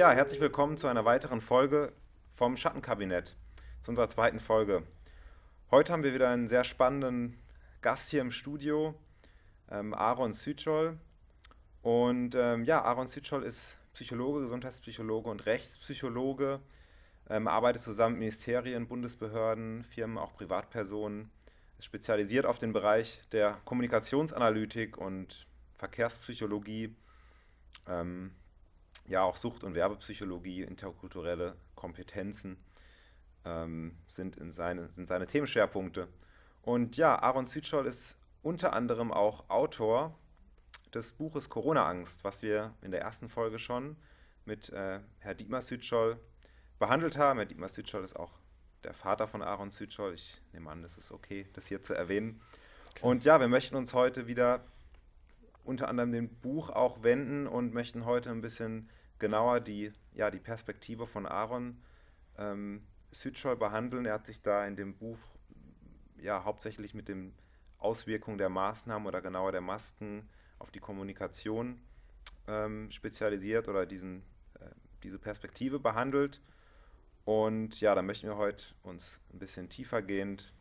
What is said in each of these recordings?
Ja, herzlich willkommen zu einer weiteren Folge vom Schattenkabinett, zu unserer zweiten Folge. Heute haben wir wieder einen sehr spannenden Gast hier im Studio, ähm, Aaron Sütschol. Und ähm, ja, Aaron Sütschol ist Psychologe, Gesundheitspsychologe und Rechtspsychologe, ähm, arbeitet zusammen mit Ministerien, Bundesbehörden, Firmen, auch Privatpersonen, ist spezialisiert auf den Bereich der Kommunikationsanalytik und Verkehrspsychologie, ähm, ja auch Sucht- und Werbepsychologie, interkulturelle Kompetenzen ähm, sind, in seine, sind seine Themenschwerpunkte. Und ja, Aaron Sütschol ist unter anderem auch Autor des Buches Corona-Angst, was wir in der ersten Folge schon mit äh, Herr Dietmar Sütschol behandelt haben. Herr Dietmar Sütschol ist auch der Vater von Aaron Sütschol. Ich nehme an, das ist okay, das hier zu erwähnen. Okay. Und ja, wir möchten uns heute wieder unter anderem dem Buch auch wenden und möchten heute ein bisschen genauer die, ja, die Perspektive von Aaron ähm, Südschol behandeln. Er hat sich da in dem Buch ja hauptsächlich mit den Auswirkungen der Maßnahmen oder genauer der Masken auf die Kommunikation ähm, spezialisiert oder diesen, äh, diese Perspektive behandelt. Und ja, da möchten wir heute uns ein bisschen tiefergehend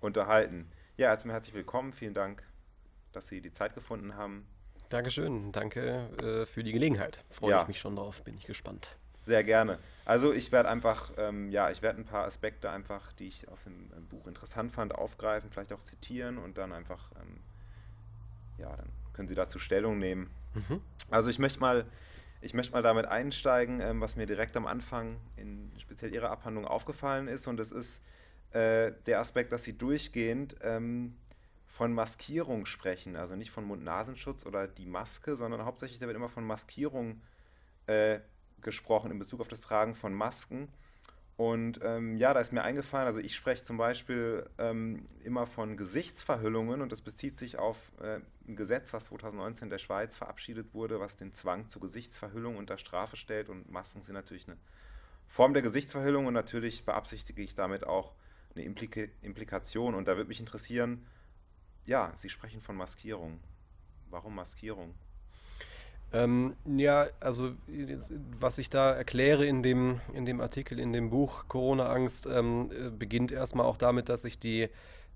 unterhalten. Ja, erstmal herzlich willkommen. Vielen Dank, dass Sie die Zeit gefunden haben. Dankeschön. Danke äh, für die Gelegenheit. Freue ja. ich mich schon drauf. Bin ich gespannt. Sehr gerne. Also ich werde einfach, ähm, ja, ich werde ein paar Aspekte einfach, die ich aus dem ähm, Buch interessant fand, aufgreifen, vielleicht auch zitieren und dann einfach, ähm, ja, dann können Sie dazu Stellung nehmen. Mhm. Also ich möchte mal, ich möchte mal damit einsteigen, ähm, was mir direkt am Anfang in speziell Ihrer Abhandlung aufgefallen ist und das ist äh, der Aspekt, dass Sie durchgehend ähm, von Maskierung sprechen, also nicht von Mund-Nasenschutz oder die Maske, sondern hauptsächlich da wird immer von Maskierung äh, gesprochen in Bezug auf das Tragen von Masken. Und ähm, ja, da ist mir eingefallen, also ich spreche zum Beispiel ähm, immer von Gesichtsverhüllungen und das bezieht sich auf äh, ein Gesetz, was 2019 in der Schweiz verabschiedet wurde, was den Zwang zur Gesichtsverhüllung unter Strafe stellt und Masken sind natürlich eine Form der Gesichtsverhüllung und natürlich beabsichtige ich damit auch eine Implika Implikation und da würde mich interessieren, ja, Sie sprechen von Maskierung. Warum Maskierung? Ähm, ja, also was ich da erkläre in dem, in dem Artikel, in dem Buch Corona-Angst, ähm, äh, beginnt erstmal auch damit, dass ich die,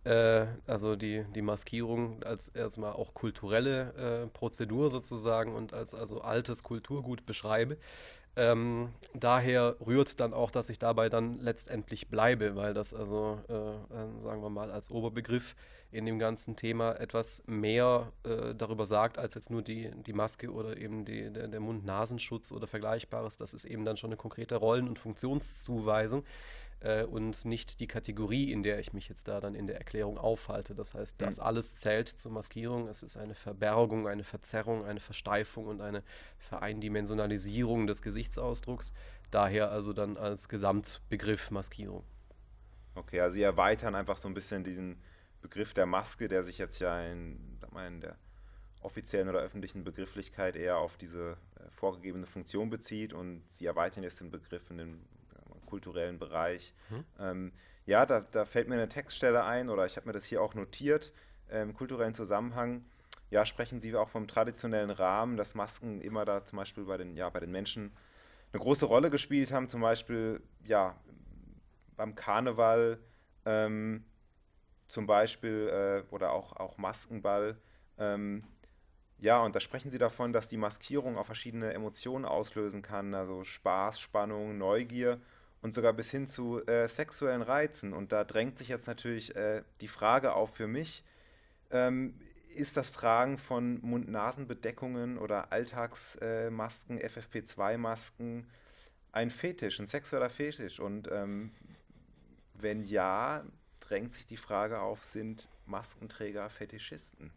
äh, also die, die Maskierung als erstmal auch kulturelle äh, Prozedur sozusagen und als also altes Kulturgut beschreibe. Ähm, daher rührt dann auch, dass ich dabei dann letztendlich bleibe, weil das also, äh, äh sagen wir mal, als Oberbegriff in dem ganzen Thema etwas mehr äh, darüber sagt, als jetzt nur die, die Maske oder eben die, der, der Mund-Nasenschutz oder Vergleichbares. Das ist eben dann schon eine konkrete Rollen- und Funktionszuweisung äh, und nicht die Kategorie, in der ich mich jetzt da dann in der Erklärung aufhalte. Das heißt, das mhm. alles zählt zur Maskierung. Es ist eine Verbergung, eine Verzerrung, eine Versteifung und eine Vereindimensionalisierung des Gesichtsausdrucks. Daher also dann als Gesamtbegriff Maskierung. Okay, also Sie erweitern einfach so ein bisschen diesen Begriff der Maske, der sich jetzt ja in, in der offiziellen oder öffentlichen Begrifflichkeit eher auf diese äh, vorgegebene Funktion bezieht und sie erweitern jetzt den Begriff in den kulturellen Bereich. Mhm. Ähm, ja, da, da, fällt mir eine Textstelle ein oder ich habe mir das hier auch notiert äh, im kulturellen Zusammenhang. Ja, sprechen Sie auch vom traditionellen Rahmen, dass Masken immer da zum Beispiel bei den, ja, bei den Menschen eine große Rolle gespielt haben, zum Beispiel ja, beim Karneval. Ähm, zum Beispiel äh, oder auch, auch Maskenball. Ähm, ja, und da sprechen sie davon, dass die Maskierung auch verschiedene Emotionen auslösen kann, also Spaß, Spannung, Neugier und sogar bis hin zu äh, sexuellen Reizen. Und da drängt sich jetzt natürlich äh, die Frage auf für mich, ähm, ist das Tragen von Mund-Nasen-Bedeckungen oder Alltagsmasken, FFP2-Masken ein Fetisch, ein sexueller Fetisch? Und ähm, wenn ja, drängt sich die Frage auf, sind Maskenträger Fetischisten?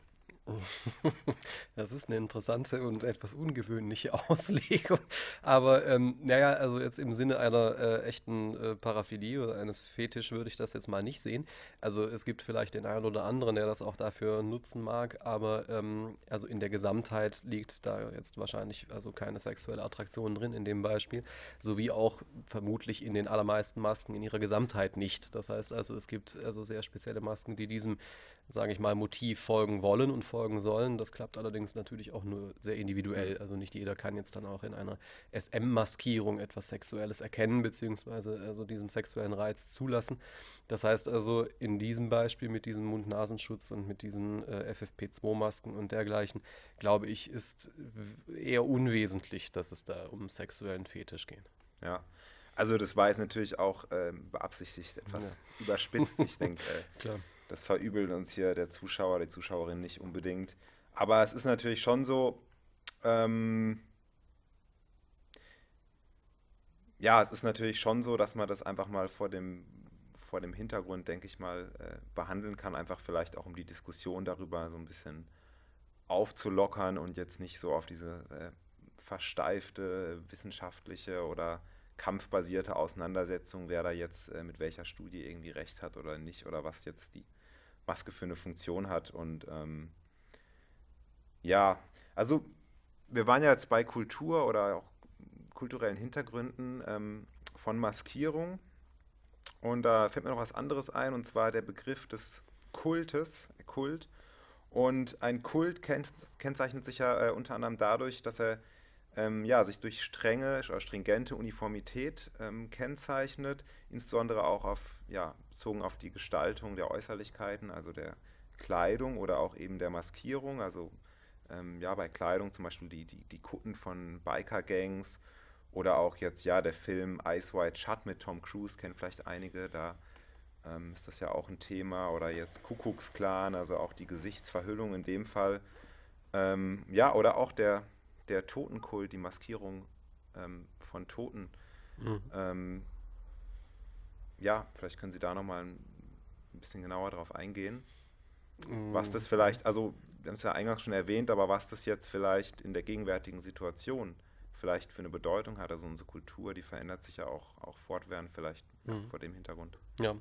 Das ist eine interessante und etwas ungewöhnliche Auslegung. Aber ähm, naja, also jetzt im Sinne einer äh, echten äh, Paraphilie oder eines Fetisch würde ich das jetzt mal nicht sehen. Also es gibt vielleicht den einen oder anderen, der das auch dafür nutzen mag, aber ähm, also in der Gesamtheit liegt da jetzt wahrscheinlich also keine sexuelle Attraktion drin in dem Beispiel, sowie auch vermutlich in den allermeisten Masken in ihrer Gesamtheit nicht. Das heißt also, es gibt also sehr spezielle Masken, die diesem, sage ich mal, Motiv folgen wollen und folgen erfolgen sollen. Das klappt allerdings natürlich auch nur sehr individuell. Also nicht jeder kann jetzt dann auch in einer SM-Maskierung etwas Sexuelles erkennen, beziehungsweise also diesen sexuellen Reiz zulassen. Das heißt also in diesem Beispiel mit diesem Mund-Nasenschutz und mit diesen äh, FFP2-Masken und dergleichen, glaube ich, ist eher unwesentlich, dass es da um sexuellen Fetisch geht. Ja, also das war jetzt natürlich auch ähm, beabsichtigt etwas ja. überspitzt. Ich denke, äh, das verübelt uns hier der Zuschauer, die Zuschauerin nicht unbedingt. Aber es ist natürlich schon so, ähm, ja, es ist natürlich schon so, dass man das einfach mal vor dem, vor dem Hintergrund, denke ich mal, äh, behandeln kann. Einfach vielleicht auch um die Diskussion darüber so ein bisschen aufzulockern und jetzt nicht so auf diese äh, versteifte wissenschaftliche oder kampfbasierte Auseinandersetzung, wer da jetzt äh, mit welcher Studie irgendwie recht hat oder nicht oder was jetzt die Maske für eine Funktion hat. Und ähm, ja, also wir waren ja jetzt bei Kultur oder auch kulturellen Hintergründen ähm, von Maskierung. Und da fällt mir noch was anderes ein, und zwar der Begriff des Kultes, Kult. Und ein Kult kennzeichnet sich ja äh, unter anderem dadurch, dass er ähm, ja, sich durch strenge stringente Uniformität ähm, kennzeichnet, insbesondere auch auf, ja, bezogen auf die Gestaltung der Äußerlichkeiten, also der Kleidung oder auch eben der Maskierung. Also ähm, ja, bei Kleidung zum Beispiel die, die, die Kutten von Biker-Gangs oder auch jetzt ja der Film Ice White Shut mit Tom Cruise, kennen vielleicht einige, da ähm, ist das ja auch ein Thema. Oder jetzt Kuckucksklan, also auch die Gesichtsverhüllung in dem Fall. Ähm, ja, oder auch der der Totenkult, die Maskierung ähm, von Toten. Mhm. Ja, vielleicht können Sie da nochmal ein bisschen genauer drauf eingehen. Mhm. Was das vielleicht, also wir haben es ja eingangs schon erwähnt, aber was das jetzt vielleicht in der gegenwärtigen Situation vielleicht für eine Bedeutung hat. Also unsere Kultur, die verändert sich ja auch, auch fortwährend vielleicht mhm. vor dem Hintergrund. Ja,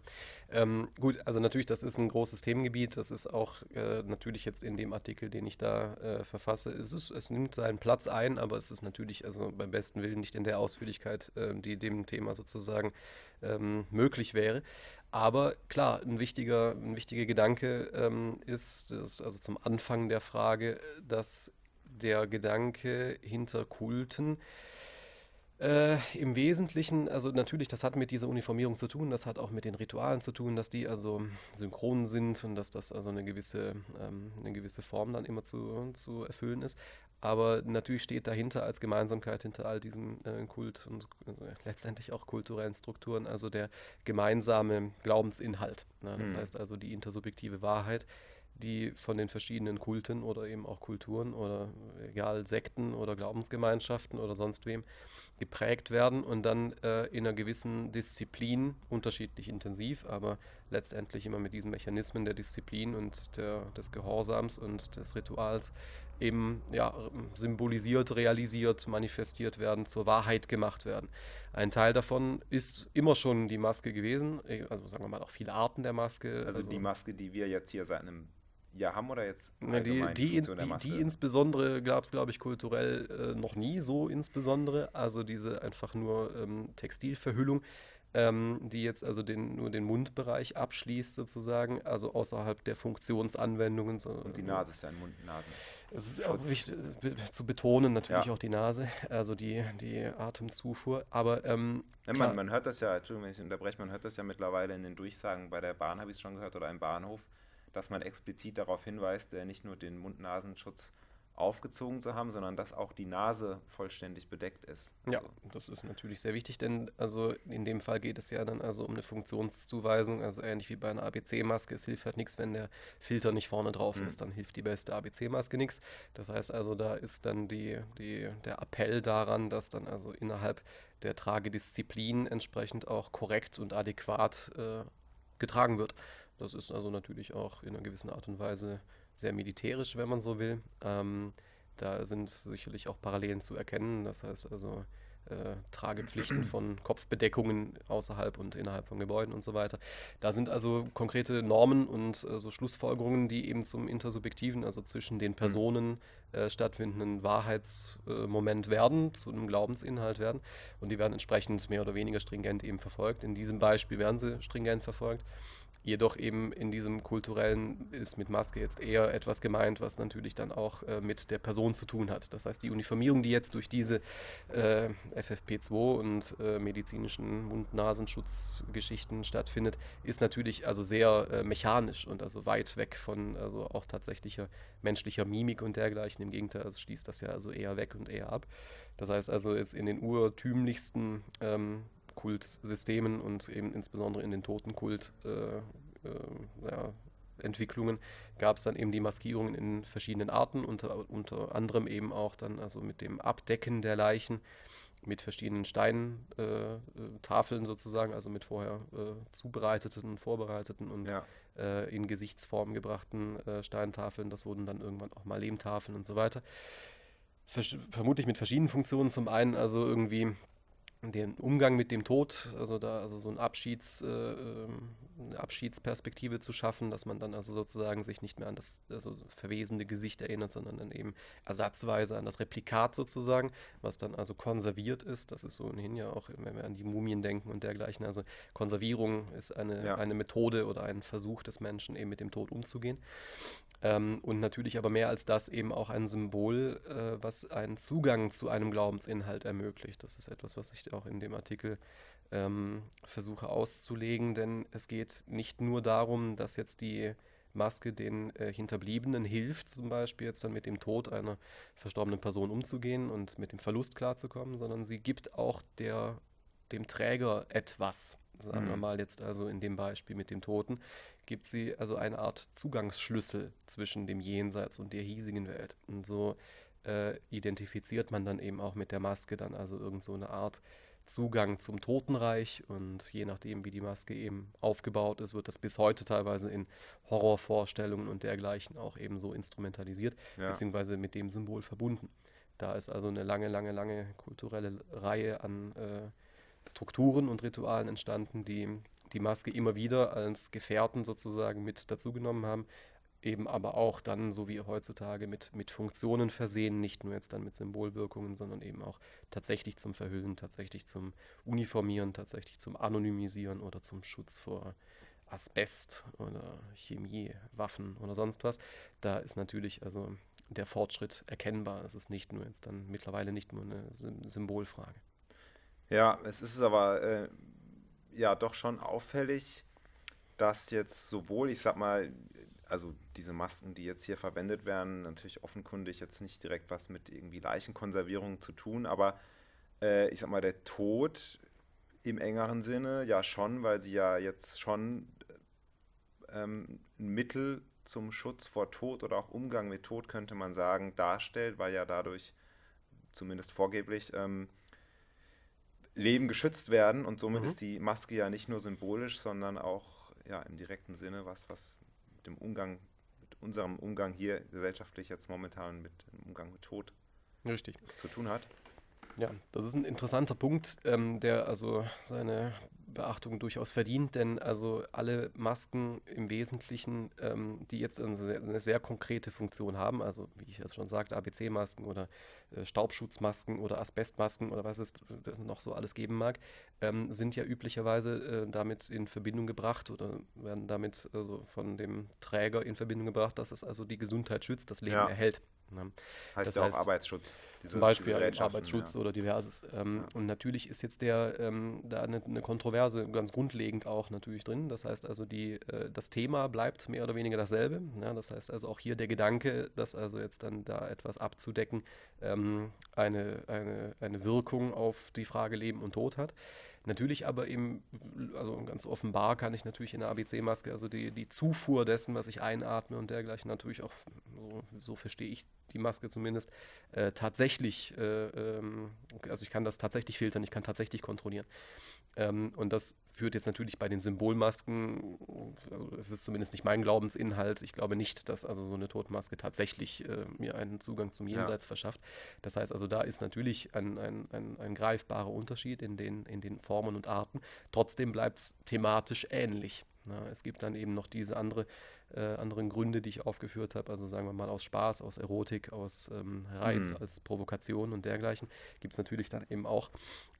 ähm, gut, also natürlich, das ist ein großes Themengebiet. Das ist auch äh, natürlich jetzt in dem Artikel, den ich da äh, verfasse, es, ist, es nimmt seinen Platz ein, aber es ist natürlich also beim besten Willen nicht in der Ausführlichkeit, äh, die dem Thema sozusagen ähm, möglich wäre. Aber klar, ein wichtiger, ein wichtiger Gedanke ähm, ist, ist, also zum Anfang der Frage, dass der Gedanke hinter Kulten äh, Im Wesentlichen, also natürlich, das hat mit dieser Uniformierung zu tun, das hat auch mit den Ritualen zu tun, dass die also synchron sind und dass das also eine gewisse, ähm, eine gewisse Form dann immer zu, zu erfüllen ist. Aber natürlich steht dahinter als Gemeinsamkeit hinter all diesen äh, Kult und also letztendlich auch kulturellen Strukturen, also der gemeinsame Glaubensinhalt. Ne? Das mhm. heißt also die intersubjektive Wahrheit, die von den verschiedenen Kulten oder eben auch Kulturen oder egal Sekten oder Glaubensgemeinschaften oder sonst wem geprägt werden und dann äh, in einer gewissen Disziplin, unterschiedlich intensiv, aber letztendlich immer mit diesen Mechanismen der Disziplin und der, des Gehorsams und des Rituals eben ja, symbolisiert, realisiert, manifestiert werden, zur Wahrheit gemacht werden. Ein Teil davon ist immer schon die Maske gewesen, also sagen wir mal auch viele Arten der Maske. Also, also die Maske, die wir jetzt hier seit einem ja haben oder jetzt ja, die, die, die, die, insbesondere gab es, glaube ich, kulturell äh, noch nie so insbesondere. Also diese einfach nur ähm, Textilverhüllung, ähm, die jetzt also den, nur den Mundbereich abschließt sozusagen, also außerhalb der Funktionsanwendungen. So, Und die Nase ist ja ein Mund, Nasen. Es ist auch wichtig äh, zu betonen, natürlich ja. auch die Nase, also die, die Atemzufuhr. Aber ähm, ja, man, man, hört das ja, Entschuldigung, wenn ich unterbreche, man hört das ja mittlerweile in den Durchsagen bei der Bahn, habe ich es schon gehört, oder im Bahnhof dass man explizit darauf hinweist, nicht nur den Mund-Nasenschutz aufgezogen zu haben, sondern dass auch die Nase vollständig bedeckt ist. Ja, das ist natürlich sehr wichtig, denn also in dem Fall geht es ja dann also um eine Funktionszuweisung, also ähnlich wie bei einer ABC-Maske. Es hilft halt nichts, wenn der Filter nicht vorne drauf mhm. ist, dann hilft die beste ABC-Maske nichts. Das heißt also, da ist dann die, die, der Appell daran, dass dann also innerhalb der Tragedisziplin entsprechend auch korrekt und adäquat äh, getragen wird. Das ist also natürlich auch in einer gewissen Art und Weise sehr militärisch, wenn man so will. Ähm, da sind sicherlich auch Parallelen zu erkennen. Das heißt also äh, Tragepflichten von Kopfbedeckungen außerhalb und innerhalb von Gebäuden und so weiter. Da sind also konkrete Normen und äh, so Schlussfolgerungen, die eben zum intersubjektiven, also zwischen den Personen äh, stattfindenden Wahrheitsmoment werden, zu einem Glaubensinhalt werden. Und die werden entsprechend mehr oder weniger stringent eben verfolgt. In diesem Beispiel werden sie stringent verfolgt. Jedoch eben in diesem kulturellen ist mit Maske jetzt eher etwas gemeint, was natürlich dann auch äh, mit der Person zu tun hat. Das heißt, die Uniformierung, die jetzt durch diese äh, FFP2 und äh, medizinischen Mund-Nasenschutzgeschichten stattfindet, ist natürlich also sehr äh, mechanisch und also weit weg von also auch tatsächlicher menschlicher Mimik und dergleichen. Im Gegenteil, also schließt das ja also eher weg und eher ab. Das heißt also jetzt in den urtümlichsten ähm, Kultsystemen und eben insbesondere in den Totenkult äh, äh, ja, Entwicklungen gab es dann eben die Maskierungen in verschiedenen Arten, unter, unter anderem eben auch dann also mit dem Abdecken der Leichen mit verschiedenen Steintafeln äh, sozusagen, also mit vorher äh, zubereiteten, vorbereiteten und ja. äh, in Gesichtsform gebrachten äh, Steintafeln. Das wurden dann irgendwann auch mal Lehmtafeln und so weiter. Versch vermutlich mit verschiedenen Funktionen. Zum einen also irgendwie den Umgang mit dem Tod, also da also so ein Abschieds, äh, ähm, eine Abschiedsperspektive zu schaffen, dass man dann also sozusagen sich nicht mehr an das also verwesende Gesicht erinnert, sondern dann eben ersatzweise an das Replikat sozusagen, was dann also konserviert ist. Das ist so ohnehin ja auch, wenn wir an die Mumien denken und dergleichen. Also Konservierung ist eine, ja. eine Methode oder ein Versuch des Menschen, eben mit dem Tod umzugehen. Ähm, und natürlich aber mehr als das eben auch ein Symbol, äh, was einen Zugang zu einem Glaubensinhalt ermöglicht. Das ist etwas, was ich auch in dem Artikel ähm, versuche auszulegen, denn es geht nicht nur darum, dass jetzt die Maske den äh, Hinterbliebenen hilft, zum Beispiel jetzt dann mit dem Tod einer verstorbenen Person umzugehen und mit dem Verlust klarzukommen, sondern sie gibt auch der, dem Träger etwas. Sagen mhm. wir mal jetzt also in dem Beispiel mit dem Toten, gibt sie also eine Art Zugangsschlüssel zwischen dem Jenseits und der hiesigen Welt. Und so äh, identifiziert man dann eben auch mit der Maske dann also irgend so eine Art Zugang zum Totenreich und je nachdem, wie die Maske eben aufgebaut ist, wird das bis heute teilweise in Horrorvorstellungen und dergleichen auch eben so instrumentalisiert, ja. beziehungsweise mit dem Symbol verbunden. Da ist also eine lange, lange, lange kulturelle Reihe an äh, Strukturen und Ritualen entstanden, die die Maske immer wieder als Gefährten sozusagen mit dazugenommen haben, eben aber auch dann, so wie heutzutage, mit, mit Funktionen versehen, nicht nur jetzt dann mit Symbolwirkungen, sondern eben auch tatsächlich zum Verhüllen, tatsächlich zum Uniformieren, tatsächlich zum Anonymisieren oder zum Schutz vor Asbest oder Chemie, Waffen oder sonst was. Da ist natürlich also der Fortschritt erkennbar. Es ist nicht nur jetzt dann mittlerweile nicht nur eine Symbolfrage. Ja, es ist aber äh, ja doch schon auffällig, dass jetzt sowohl, ich sag mal, also diese Masken, die jetzt hier verwendet werden, natürlich offenkundig jetzt nicht direkt was mit irgendwie Leichenkonservierung zu tun, aber äh, ich sag mal, der Tod im engeren Sinne ja schon, weil sie ja jetzt schon ähm, ein Mittel zum Schutz vor Tod oder auch Umgang mit Tod, könnte man sagen, darstellt, weil ja dadurch zumindest vorgeblich ähm, Leben geschützt werden und somit mhm. ist die Maske ja nicht nur symbolisch, sondern auch ja, im direkten Sinne was, was mit dem Umgang, mit unserem Umgang hier gesellschaftlich jetzt momentan mit dem Umgang mit Tod Richtig. zu tun hat. Ja, das ist ein interessanter Punkt, ähm, der also seine Beachtung durchaus verdient, denn also alle Masken im Wesentlichen, ähm, die jetzt eine sehr, eine sehr, konkrete Funktion haben, also wie ich es schon sagte, ABC-Masken oder äh, Staubschutzmasken oder Asbestmasken oder was es noch so alles geben mag, ähm, sind ja üblicherweise äh, damit in Verbindung gebracht oder werden damit also von dem Träger in Verbindung gebracht, dass es also die Gesundheit schützt, das Leben ja. erhält. Ne? Heißt das ja heißt, auch Arbeitsschutz. Diese, zum Beispiel Arbeitsschutz ja. oder diverses. Ähm, ja. Und natürlich ist jetzt der ähm, da eine, eine, Kontroverse ganz grundlegend auch natürlich drin. Das heißt also, die, äh, das Thema bleibt mehr oder weniger dasselbe. Ja, das heißt also auch hier der Gedanke, dass also jetzt dann da etwas abzudecken ähm, eine, eine, eine Wirkung auf die Frage Leben und Tod hat. Natürlich aber eben, also ganz offenbar kann ich natürlich in der ABC-Maske, also die, die Zufuhr dessen, was ich einatme und dergleichen, natürlich auch, so, so verstehe ich die Maske zumindest, äh, tatsächlich, äh, ähm, also ich kann das tatsächlich filtern, ich kann tatsächlich kontrollieren. Ähm, und das führt jetzt natürlich bei den Symbolmasken, also es ist zumindest nicht mein Glaubensinhalt, ich glaube nicht, dass also so eine Totenmaske tatsächlich äh, mir einen Zugang zum Jenseits ja. verschafft. Das heißt also, da ist natürlich ein, ein, ein, ein greifbarer Unterschied in den, in den Formen und Arten. Trotzdem bleibt es thematisch ähnlich. Na, es gibt dann eben noch diese andere äh, anderen Gründe, die ich aufgeführt habe, also sagen wir mal aus Spaß, aus Erotik, aus ähm, Reiz, mhm. als Provokation und dergleichen, gibt es natürlich dann eben auch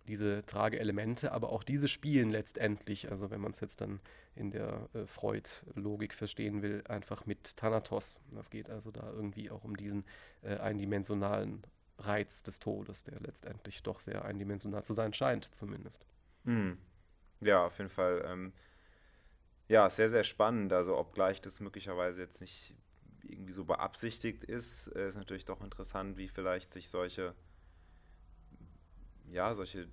diese Trageelemente, aber auch diese spielen letztendlich, also wenn man es jetzt dann in der äh, Freud-Logik verstehen will, einfach mit Thanatos. Das geht also da irgendwie auch um diesen äh, eindimensionalen Reiz des Todes, der letztendlich doch sehr eindimensional zu sein scheint, zumindest. Mhm. Ja, auf jeden Fall. Ähm, ja, sehr, sehr spannend. Also, obgleich das möglicherweise jetzt nicht irgendwie so beabsichtigt ist, äh, ist natürlich doch interessant, wie vielleicht sich solche, ja, solche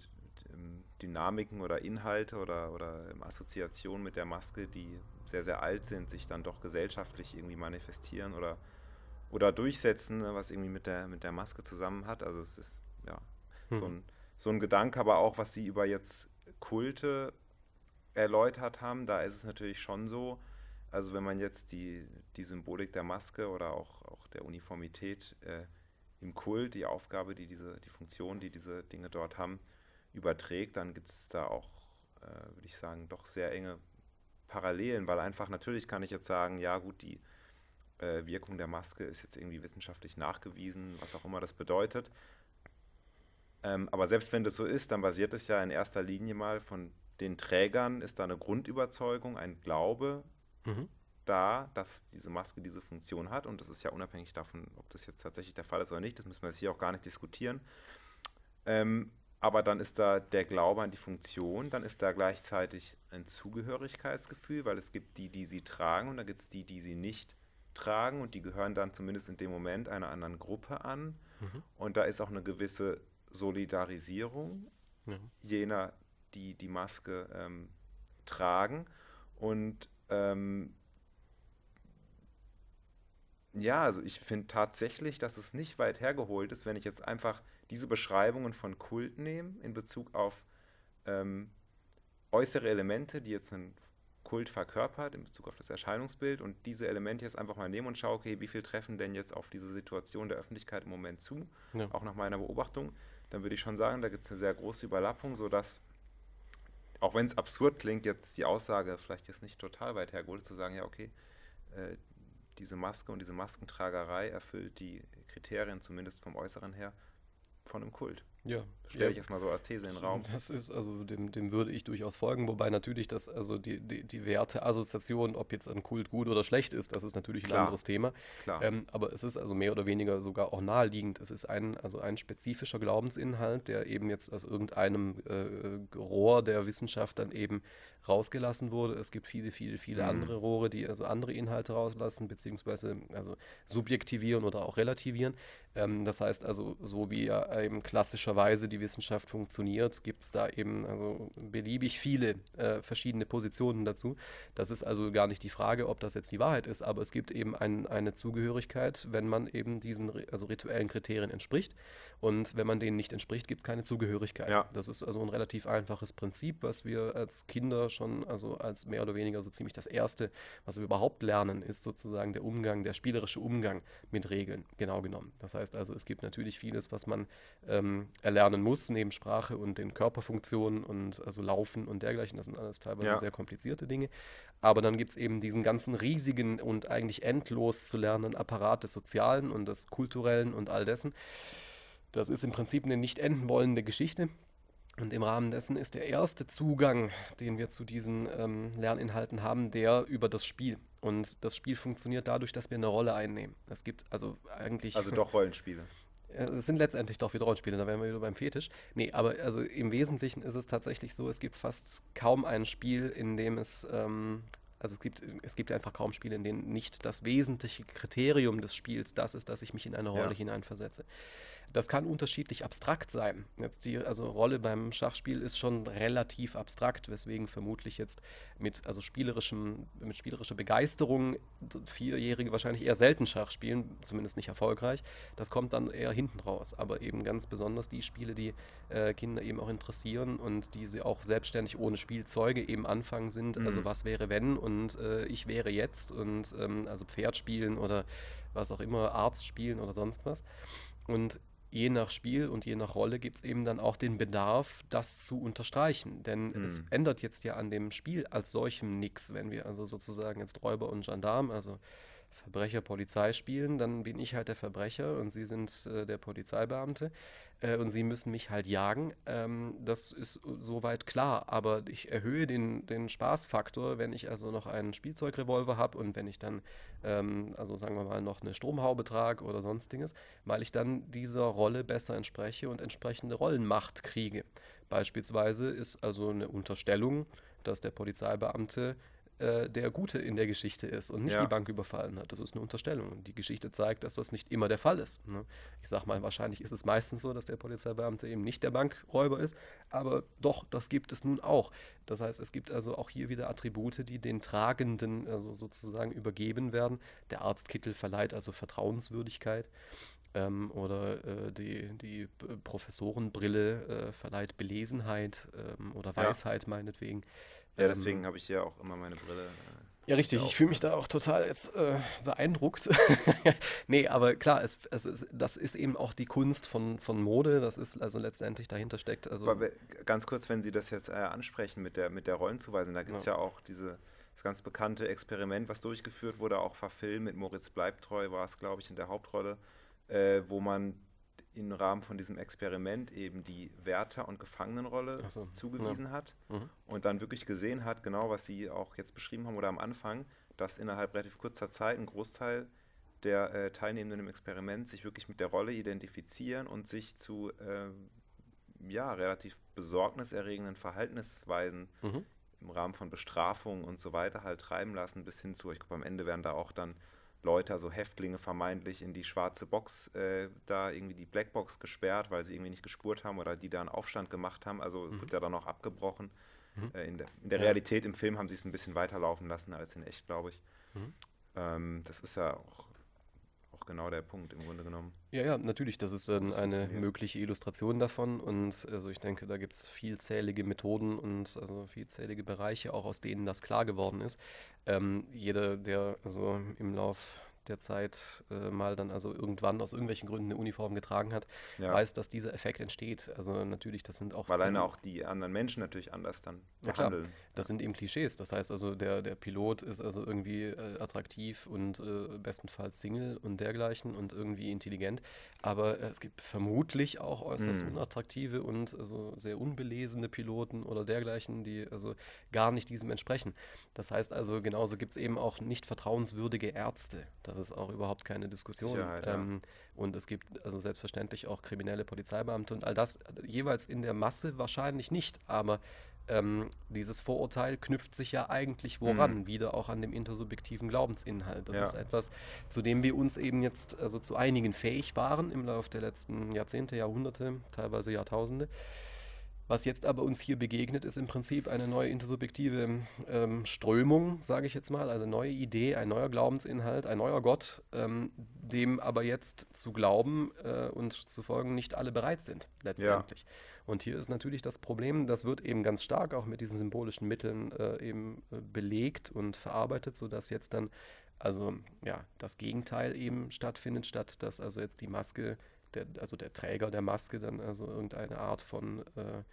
ähm, Dynamiken oder Inhalte oder, oder ähm, Assoziationen mit der Maske, die sehr, sehr alt sind, sich dann doch gesellschaftlich irgendwie manifestieren oder, oder durchsetzen, ne, was irgendwie mit der, mit der Maske zusammen hat. Also es ist ja hm. so, ein, so ein Gedanke, aber auch, was sie über jetzt Kulte erläutert haben, da ist es natürlich schon so, also wenn man jetzt die, die Symbolik der Maske oder auch, auch der Uniformität äh, im Kult, die Aufgabe, die diese, die Funktion, die diese Dinge dort haben, überträgt, dann gibt es da auch, äh, würde ich sagen, doch sehr enge Parallelen, weil einfach natürlich kann ich jetzt sagen, ja gut, die äh, Wirkung der Maske ist jetzt irgendwie wissenschaftlich nachgewiesen, was auch immer das bedeutet. Ähm, aber selbst wenn das so ist, dann basiert es ja in erster Linie mal von den Trägern, ist da eine Grundüberzeugung, ein Glaube mhm. da, dass diese Maske diese Funktion hat. Und das ist ja unabhängig davon, ob das jetzt tatsächlich der Fall ist oder nicht. Das müssen wir jetzt hier auch gar nicht diskutieren. Ähm, aber dann ist da der Glaube an die Funktion, dann ist da gleichzeitig ein Zugehörigkeitsgefühl, weil es gibt die, die sie tragen und dann gibt es die, die sie nicht tragen und die gehören dann zumindest in dem Moment einer anderen Gruppe an. Mhm. Und da ist auch eine gewisse Solidarisierung ja. jener, die die Maske ähm, tragen. Und ähm, ja, also ich finde tatsächlich, dass es nicht weit hergeholt ist, wenn ich jetzt einfach diese Beschreibungen von Kult nehme in Bezug auf ähm, äußere Elemente, die jetzt ein Kult verkörpert in Bezug auf das Erscheinungsbild und diese Elemente jetzt einfach mal nehmen und schaue, okay, wie viel treffen denn jetzt auf diese Situation der Öffentlichkeit im Moment zu, ja. auch nach meiner Beobachtung, dann würde ich schon sagen, da gibt es eine sehr große Überlappung, sodass, auch wenn es absurd klingt, jetzt die Aussage vielleicht jetzt nicht total weit hergeholt, zu sagen, ja, okay, äh, diese Maske und diese Maskentragerei erfüllt die Kriterien, zumindest vom Äußeren her, von einem Kult. Ja. Stelle ich jetzt mal so als These in den Raum. Das ist, also dem, dem würde ich durchaus folgen, wobei natürlich das, also die, die, die Werteassoziation, ob jetzt ein Kult gut oder schlecht ist, das ist natürlich ein Klar. anderes Thema. Klar. Ähm, aber es ist also mehr oder weniger sogar auch naheliegend. Es ist ein, also ein spezifischer Glaubensinhalt, der eben jetzt aus irgendeinem äh, Rohr der Wissenschaft dann eben rausgelassen wurde. Es gibt viele, viele, viele mhm. andere Rohre, die also andere Inhalte rauslassen, beziehungsweise also subjektivieren oder auch relativieren. Ähm, das heißt also, so wie ja eben klassischerweise die Wissenschaft funktioniert, gibt es da eben also beliebig viele äh, verschiedene Positionen dazu. Das ist also gar nicht die Frage, ob das jetzt die Wahrheit ist, aber es gibt eben ein, eine Zugehörigkeit, wenn man eben diesen also rituellen Kriterien entspricht. Und wenn man denen nicht entspricht, gibt es keine Zugehörigkeit. Ja. Das ist also ein relativ einfaches Prinzip, was wir als Kinder schon, also als mehr oder weniger so ziemlich das Erste, was wir überhaupt lernen, ist sozusagen der Umgang, der spielerische Umgang mit Regeln, genau genommen. Das heißt also, es gibt natürlich vieles, was man ähm, erlernen muss, neben Sprache und den Körperfunktionen und also Laufen und dergleichen. Das sind alles teilweise ja. sehr komplizierte Dinge. Aber dann gibt es eben diesen ganzen riesigen und eigentlich endlos zu lernenden Apparat des Sozialen und des Kulturellen und all dessen. Das ist im Prinzip eine nicht enden wollende Geschichte. Und im Rahmen dessen ist der erste Zugang, den wir zu diesen ähm, Lerninhalten haben, der über das Spiel. Und das Spiel funktioniert dadurch, dass wir eine Rolle einnehmen. Es gibt also eigentlich. Also doch Rollenspiele. Es sind letztendlich doch wieder Rollenspiele, da wären wir wieder beim Fetisch. Nee, aber also im Wesentlichen ist es tatsächlich so, es gibt fast kaum ein Spiel, in dem es ähm, also es gibt, es gibt einfach kaum Spiele, in denen nicht das wesentliche Kriterium des Spiels das ist, dass ich mich in eine Rolle ja. hineinversetze. Das kann unterschiedlich abstrakt sein. Jetzt die also Rolle beim Schachspiel ist schon relativ abstrakt, weswegen vermutlich jetzt mit also spielerischem mit spielerischer Begeisterung Vierjährige wahrscheinlich eher selten Schach spielen, zumindest nicht erfolgreich. Das kommt dann eher hinten raus. Aber eben ganz besonders die Spiele, die äh, Kinder eben auch interessieren und die sie auch selbstständig ohne Spielzeuge eben anfangen sind. Mhm. Also was wäre wenn und äh, ich wäre jetzt und ähm, also Pferd spielen oder was auch immer, Arzt spielen oder sonst was. Und je nach Spiel und je nach Rolle gibt es eben dann auch den Bedarf, das zu unterstreichen. Denn mhm. es ändert jetzt ja an dem Spiel als solchem nichts. Wenn wir also sozusagen jetzt Räuber und Gendarm, also Verbrecher, Polizei spielen, dann bin ich halt der Verbrecher und Sie sind äh, der Polizeibeamte. Äh, und sie müssen mich halt jagen. Ähm, das ist soweit klar, aber ich erhöhe den, den Spaßfaktor, wenn ich also noch einen Spielzeugrevolver habe und wenn ich dann, ähm, also sagen wir mal, noch eine Stromhaube trage oder sonstiges, weil ich dann dieser Rolle besser entspreche und entsprechende Rollenmacht kriege. Beispielsweise ist also eine Unterstellung, dass der Polizeibeamte äh, der Gute in der Geschichte ist und nicht ja. die Bank überfallen hat. Das ist eine Unterstellung. Die Geschichte zeigt, dass das nicht immer der Fall ist. Ne? Ich sage mal, wahrscheinlich ist es meistens so, dass der Polizeibeamte eben nicht der Bankräuber ist, aber doch, das gibt es nun auch. Das heißt, es gibt also auch hier wieder Attribute, die den Tragenden also sozusagen übergeben werden. Der Arztkittel verleiht also Vertrauenswürdigkeit ähm, oder äh, die, die Professorenbrille äh, verleiht Belesenheit ähm, oder Weisheit ja. meinetwegen. Ja, deswegen ähm, habe ich ja auch immer meine Brille. Äh, ja, richtig. Ich fühle mich da auch total jetzt äh, beeindruckt. nee, aber klar, es, es ist, das ist eben auch die Kunst von, von Mode. Das ist also letztendlich dahinter steckt. Also aber ganz kurz, wenn Sie das jetzt äh, ansprechen mit der, mit der Rollenzuweisung, da gibt es ja. ja. auch diese, das ganz bekannte Experiment, was durchgeführt wurde, auch verfilmt mit Moritz Bleibtreu, war es, glaube ich, in der Hauptrolle, äh, wo man im Rahmen von diesem Experiment eben die Wärter- und Gefangenenrolle so, zugewiesen ja. hat mhm. und dann wirklich gesehen hat, genau was Sie auch jetzt beschrieben haben oder am Anfang, dass innerhalb relativ kurzer Zeit ein Großteil der äh, Teilnehmenden im Experiment sich wirklich mit der Rolle identifizieren und sich zu äh, ja, relativ besorgniserregenden Verhaltensweisen mhm. im Rahmen von Bestrafung und so weiter halt treiben lassen, bis hin zu, ich glaube, am Ende werden da auch dann Leute, also Häftlinge vermeintlich, in die schwarze Box, äh, da irgendwie die Blackbox gesperrt, weil sie irgendwie nicht gespurt haben oder die da einen Aufstand gemacht haben. Also mhm. wird ja dann auch abgebrochen. Mhm. Äh, in der, in der ja. Realität im Film haben sie es ein bisschen weiterlaufen lassen als in echt, glaube ich. Mhm. Ähm, das ist ja auch, auch genau der Punkt im Grunde genommen. Ja, ja, natürlich. Das ist ähm, eine mögliche Illustration davon. Und also ich denke, da gibt es vielzählige Methoden und also vielzählige Bereiche, auch aus denen das klar geworden ist. Ähm, jeder, der also im Lauf der Zeit äh, mal dann also irgendwann aus irgendwelchen Gründen eine Uniform getragen hat, ja. weiß, dass dieser Effekt entsteht. Also natürlich, das sind auch. Weil alleine auch die anderen Menschen natürlich anders dann ja, behandeln. Klar. Das sind eben Klischees. Das heißt also, der, der Pilot ist also irgendwie äh, attraktiv und äh, bestenfalls Single und dergleichen und irgendwie intelligent. Aber es gibt vermutlich auch äußerst hm. unattraktive und also sehr unbelesene Piloten oder dergleichen, die also gar nicht diesem entsprechen. Das heißt also, genauso gibt es eben auch nicht vertrauenswürdige Ärzte. Das ist auch überhaupt keine Diskussion. Ähm. Und es gibt also selbstverständlich auch kriminelle Polizeibeamte und all das jeweils in der Masse wahrscheinlich nicht, aber ähm, dieses Vorurteil knüpft sich ja eigentlich woran? Mhm. Wieder auch an dem intersubjektiven Glaubensinhalt. Das ja. ist etwas, zu dem wir uns eben jetzt also zu einigen fähig waren im Laufe der letzten Jahrzehnte, Jahrhunderte, teilweise Jahrtausende. Was jetzt aber uns hier begegnet, ist im Prinzip eine neue intersubjektive ähm, Strömung, sage ich jetzt mal, also eine neue Idee, ein neuer Glaubensinhalt, ein neuer Gott, ähm, dem aber jetzt zu glauben äh, und zu folgen nicht alle bereit sind, letztendlich. Ja. Und hier ist natürlich das Problem, das wird eben ganz stark auch mit diesen symbolischen Mitteln äh, eben äh, belegt und verarbeitet, sodass jetzt dann also ja das Gegenteil eben stattfindet, statt dass also jetzt die Maske der, also der Träger der Maske dann also irgendeine Art von äh,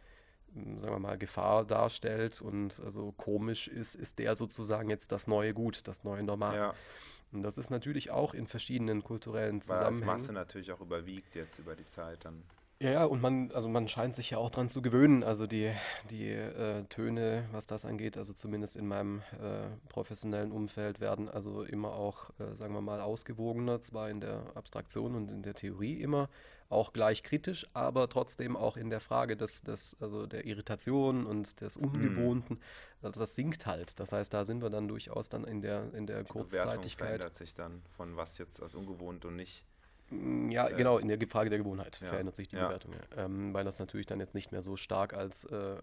sagen wir mal, Gefahr darstellt und also komisch ist, ist der sozusagen jetzt das neue Gut, das neue Normal. Ja. Und das ist natürlich auch in verschiedenen kulturellen Zusammenhängen. Weil das Masse natürlich auch überwiegt jetzt über die Zeit dann. Ja, ja, und man, also man scheint sich ja auch dran zu gewöhnen. Also die, die äh, Töne, was das angeht, also zumindest in meinem äh, professionellen Umfeld, werden also immer auch, äh, sagen wir mal, ausgewogener, zwar in der Abstraktion und in der Theorie immer auch gleich kritisch, aber trotzdem auch in der Frage des, des also der Irritation und des mhm. Ungewohnten. Mhm. Also das sinkt halt. Das heißt, da sind wir dann durchaus dann in der, in der die Kurzzeitigkeit. verändert sich dann von was jetzt als ungewohnt und nicht ja, äh, genau, in der Frage der Gewohnheit ja. verändert sich die ja. Bewertung. Ja. Ähm, weil das natürlich dann jetzt nicht mehr so stark als äh, äh,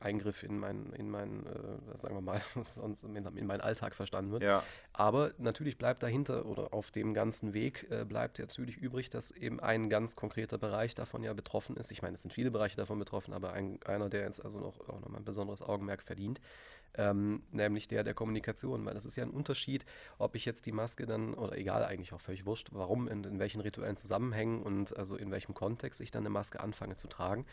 Eingriff in meinen, in mein, äh, sagen wir mal, sonst in, in, meinen Alltag verstanden wird. Aber natürlich bleibt dahinter oder auf dem ganzen Weg äh, bleibt natürlich übrig, dass eben ein ganz konkreter Bereich davon ja betroffen ist. Ich meine, es sind viele Bereiche davon betroffen, aber ein, einer, der jetzt also noch, auch noch ein besonderes Augenmerk verdient, ähm, nämlich der der Kommunikation, weil das ist ja ein Unterschied, ob ich jetzt die Maske dann, oder egal eigentlich auch völlig wurscht, warum, in, in welchen rituellen Zusammenhängen und also in welchem Kontext ich dann eine Maske anfange zu tragen.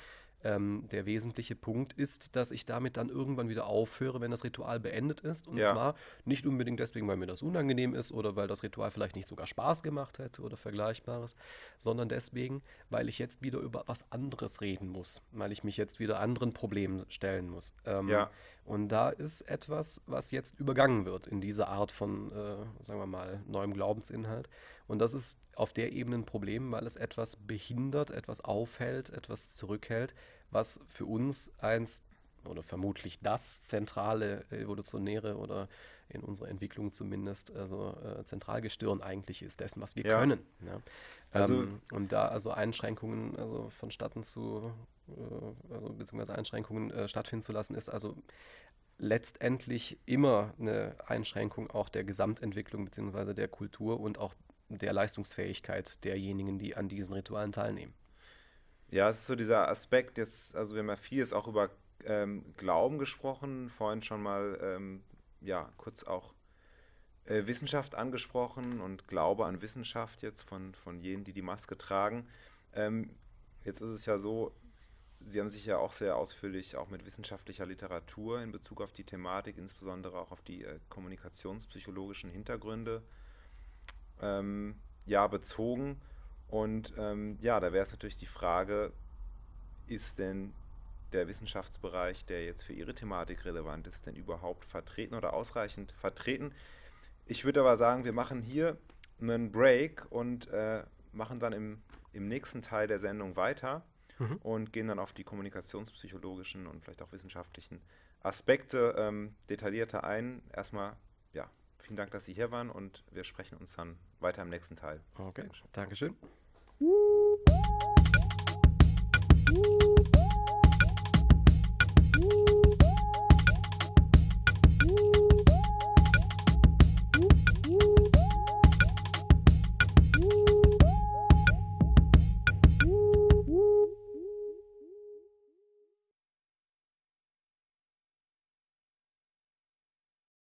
Ähm, der wesentliche Punkt ist, dass ich damit dann irgendwann wieder aufhöre, wenn das Ritual beendet ist. Und Ja. zwar nicht unbedingt deswegen, weil mir das unangenehm ist oder weil das Ritual vielleicht nicht sogar Spaß gemacht hätte oder Vergleichbares, sondern deswegen, weil ich jetzt wieder über was anderes reden muss, weil ich mich jetzt wieder anderen Problemen stellen muss. Ähm, Ja. Und da ist etwas, was jetzt übergangen wird in dieser Art von, äh, sagen wir mal, neuem Glaubensinhalt. Und das ist auf der Ebene ein Problem, weil es etwas behindert, etwas aufhält, etwas zurückhält, was für uns eins oder vermutlich das zentrale evolutionäre oder in unserer Entwicklung zumindest, also äh, Zentralgestirn eigentlich ist, dessen, was wir Ja. können. Ja. Also- ähm, und da also Einschränkungen also vonstatten zu, äh, also beziehungsweise Einschränkungen äh, stattfinden zu lassen, ist also letztendlich immer eine Einschränkung auch der Gesamtentwicklung beziehungsweise der Kultur und auch der Leistungsfähigkeit derjenigen, die an diesen Ritualen teilnehmen. Ja, es ist so dieser Aspekt jetzt, also wir haben ja vieles auch über ähm, Glauben gesprochen, vorhin schon mal, ähm, ja, kurz auch äh, Wissenschaft angesprochen und Glaube an Wissenschaft jetzt von, von jenen, die die Maske tragen. Ähm, jetzt ist es ja so, Sie haben sich ja auch sehr ausführlich auch mit wissenschaftlicher Literatur in Bezug auf die Thematik, insbesondere auch auf die äh, kommunikationspsychologischen Hintergründe, ähm, ja, bezogen. Und ähm, ja, da wäre es natürlich die Frage, ist denn der Wissenschaftsbereich, der jetzt für Ihre Thematik relevant ist, denn überhaupt vertreten oder ausreichend vertreten? Ich würde aber sagen, wir machen hier einen Break und äh, machen dann im, im nächsten Teil der Sendung weiter Mhm. und gehen dann auf die kommunikationspsychologischen und vielleicht auch wissenschaftlichen Aspekte ähm, detaillierter ein. Erstmal, ja, vielen Dank, dass Sie hier waren und wir sprechen uns dann weiter im nächsten Teil. Okay, Dankeschön. Dankeschön.